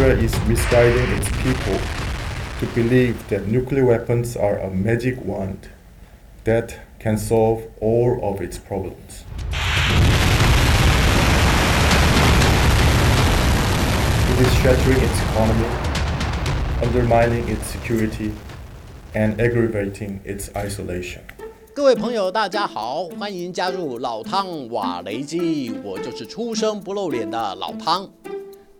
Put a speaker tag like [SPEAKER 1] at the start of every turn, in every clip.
[SPEAKER 1] Israel is misguiding its people to believe that nuclear weapons are a magic wand that can solve all of its problems. It is shattering its economy, undermining its security, and aggravating its isolation.
[SPEAKER 2] 各位朋友，大家好，欢迎加入老汤瓦雷基，我就是出生不露脸的老汤。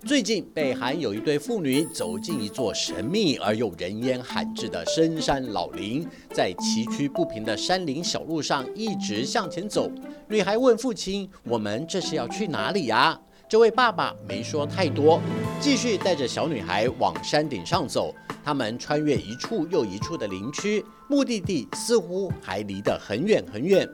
[SPEAKER 2] 最近，北韩有一对妇女走进一座神秘而又人烟罕至的深山老林，在崎岖不平的山林小路上一直向前走。女孩问父亲：“我们这是要去哪里呀？”这位爸爸没说太多，继续带着小女孩往山顶上走。他们穿越一处又一处的林区，目的地似乎还离得很远很远。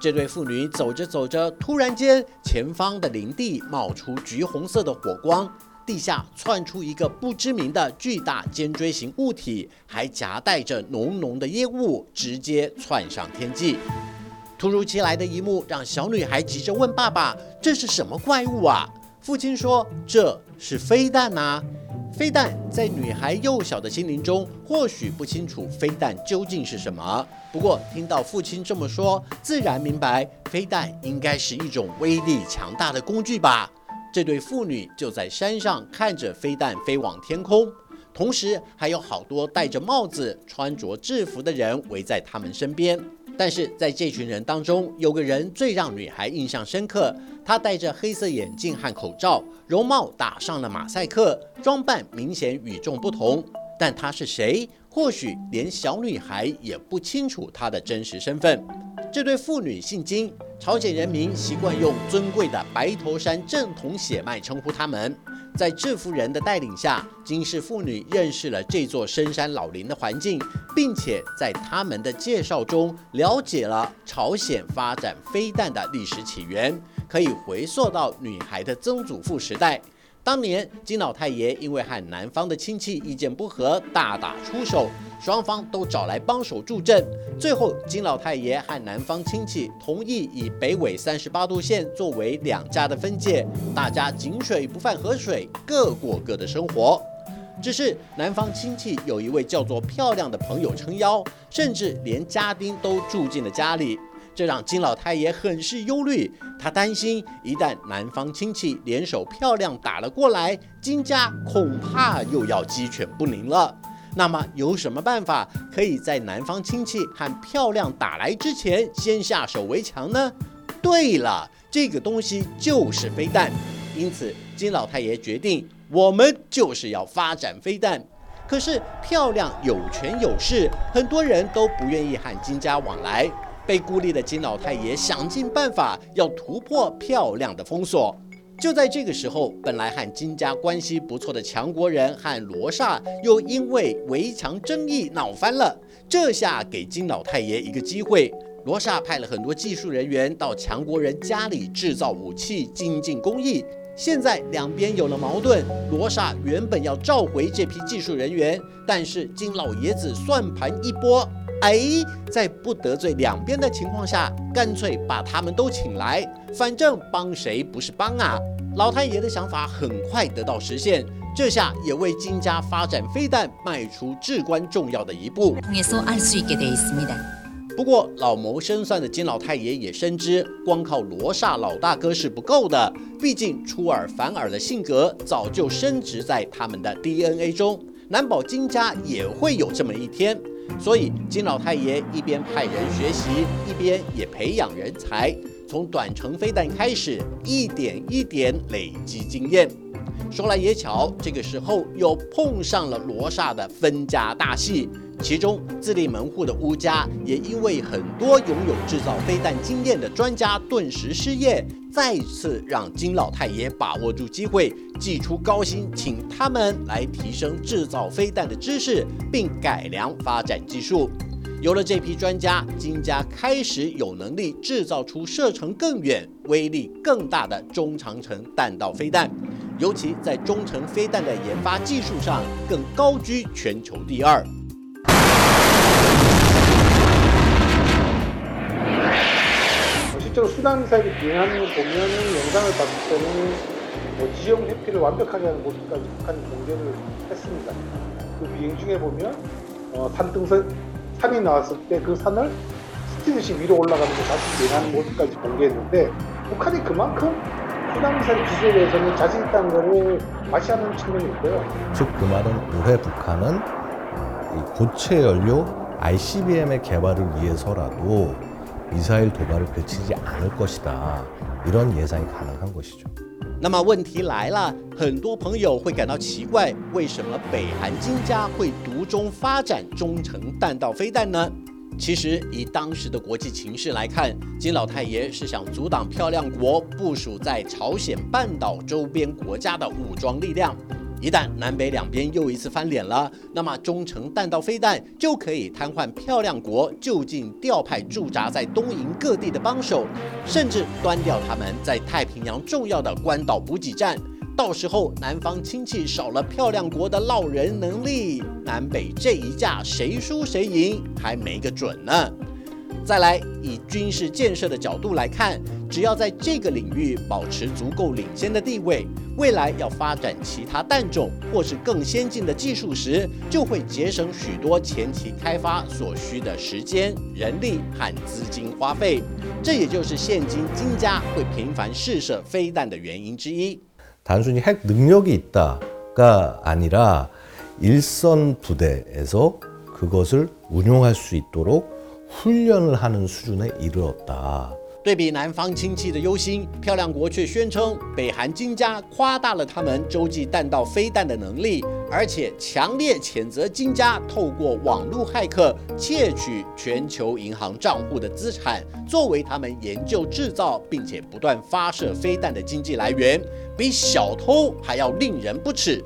[SPEAKER 2] 这对妇女走着走着，突然间，前方的林地冒出橘红色的火光，地下窜出一个不知名的巨大尖锥形物体，还夹带着浓浓的烟雾，直接窜上天际。突如其来的一幕让小女孩急着问爸爸：“这是什么怪物啊？”父亲说：“这是飞弹呐。”飞弹在女孩幼小的心灵中，或许不清楚飞弹究竟是什么。不过听到父亲这么说，自然明白飞弹应该是一种威力强大的工具吧。这对父女就在山上看着飞弹飞往天空，同时还有好多戴着帽子、穿着制服的人围在他们身边。但是在这群人当中，有个人最让女孩印象深刻。他戴着黑色眼镜和口罩，容貌打上了马赛克，装扮明显与众不同。但他是谁？或许连小女孩也不清楚他的真实身份。这对父女姓金，朝鲜人民习惯用尊贵的白头山正统血脉称呼他们。在制服人的带领下，金氏妇女认识了这座深山老林的环境，并且在他们的介绍中了解了朝鲜发展飞弹的历史起源，可以回溯到女孩的曾祖父时代。当年金老太爷因为和南方的亲戚意见不合，大打出手，双方都找来帮手助阵。最后，金老太爷和南方亲戚同意以北纬三十八度线作为两家的分界，大家井水不犯河水，各过各的生活。只是南方亲戚有一位叫做漂亮的朋友撑腰，甚至连家丁都住进了家里。这让金老太爷很是忧虑，他担心一旦南方亲戚联手漂亮打了过来，金家恐怕又要鸡犬不宁了。那么有什么办法可以在南方亲戚和漂亮打来之前先下手为强呢？对了，这个东西就是飞弹。因此，金老太爷决定，我们就是要发展飞弹。可是漂亮有权有势，很多人都不愿意和金家往来。被孤立的金老太爷想尽办法要突破漂亮的封锁。就在这个时候，本来和金家关系不错的强国人和罗刹又因为围墙争议闹翻了。这下给金老太爷一个机会，罗刹派了很多技术人员到强国人家里制造武器，精进工艺。现在两边有了矛盾，罗刹原本要召回这批技术人员，但是金老爷子算盘一拨。哎，在不得罪两边的情况下，干脆把他们都请来，反正帮谁不是帮啊？老太爷的想法很快得到实现，这下也为金家发展飞弹迈出至关重要的一步。不过老谋深算的金老太爷也深知，光靠罗刹老大哥是不够的，毕竟出尔反尔的性格早就深植在他们的 DNA 中，难保金家也会有这么一天。所以金老太爷一边派人学习，一边也培养人才，从短程飞弹开始，一点一点累积经验。说来也巧，这个时候又碰上了罗刹的分家大戏。其中自立门户的乌家，也因为很多拥有制造飞弹经验的专家顿时失业，再次让金老太爷把握住机会，寄出高薪，请他们来提升制造飞弹的知识，并改良发展技术。有了这批专家，金家开始有能力制造出射程更远、威力更大的中长程弹道飞弹，尤其在中程飞弹的研发技术上，更高居全球第二。
[SPEAKER 3] 실제로 수단 미사일이 비행하는 걸 보면은 영상을 봤을 때는 뭐 지형 회피를 완벽하게 하는 모습까지 북한이 공개를 했습니다. 그 비행 중에 보면 어, 산등선 산이 나왔을 때 그 산을 스치듯이 위로 올라가는 거 다시 비행하는 모습까지 공개했는데 북한이 그만큼 수당미사일 기술에 대해서는 자신 있다는 것을 과시하는 측면이 있고요.
[SPEAKER 4] 즉 그 말은 올해 북한은 이 고체 연료 ICBM의 개발을 위해서라도 미사일 도발을 그치지 않을 것이다. 이런 예상이 가능한 것이죠.
[SPEAKER 2] 那么问题来了，很多朋友会感到奇怪，为什么北韩金家会独中发展中程弹道飞弹呢？其实，以当时的国际情势来看，金老太爷是想阻挡漂亮国部署在朝鲜半岛周边国家的武装力量。 一旦南北两边又一次翻脸了，那么中程弹道飞弹就可以瘫痪漂亮国就近调派驻扎在东瀛各地的帮手，甚至端掉他们在太平洋重要的关岛补给站。到时候南方亲戚少了漂亮国的捞人能力，南北这一架谁输谁赢还没个准呢。再来，以军事建设的角度来看，只要在这个领域保持足够领先的地位，未来要发展其他弹种或是更先进的技术时，就会节省许多前期开发所需的时间、人力和资金花费。这也就是现今金家会频繁试射飞弹的原因之一。
[SPEAKER 4] 단순히 핵 능력이 있다가 아니라 일선 부대에서 그것을 운용할 수 있도록 훈련을 하는 수준에 이르렀다.
[SPEAKER 2] 对比南方亲戚的忧心，漂亮国却宣称北韩金家夸大了他们洲际弹道飞弹的能力，而且强烈谴责金家透过网络骇客窃取全球银行账户的资产，作为他们研究制造并且不断发射飞弹的经济来源，比小偷还要令人不齿。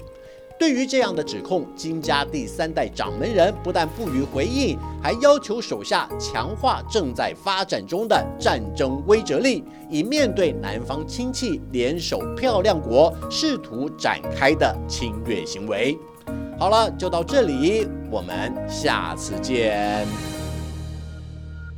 [SPEAKER 2] 对于这样的指控，金家第三代掌门人不但不予回应，还要求手下强化正在发展中的战争威慑力，以面对南方亲戚联手漂亮国试图展开的侵略行为。好了，就到这里，我们下次见。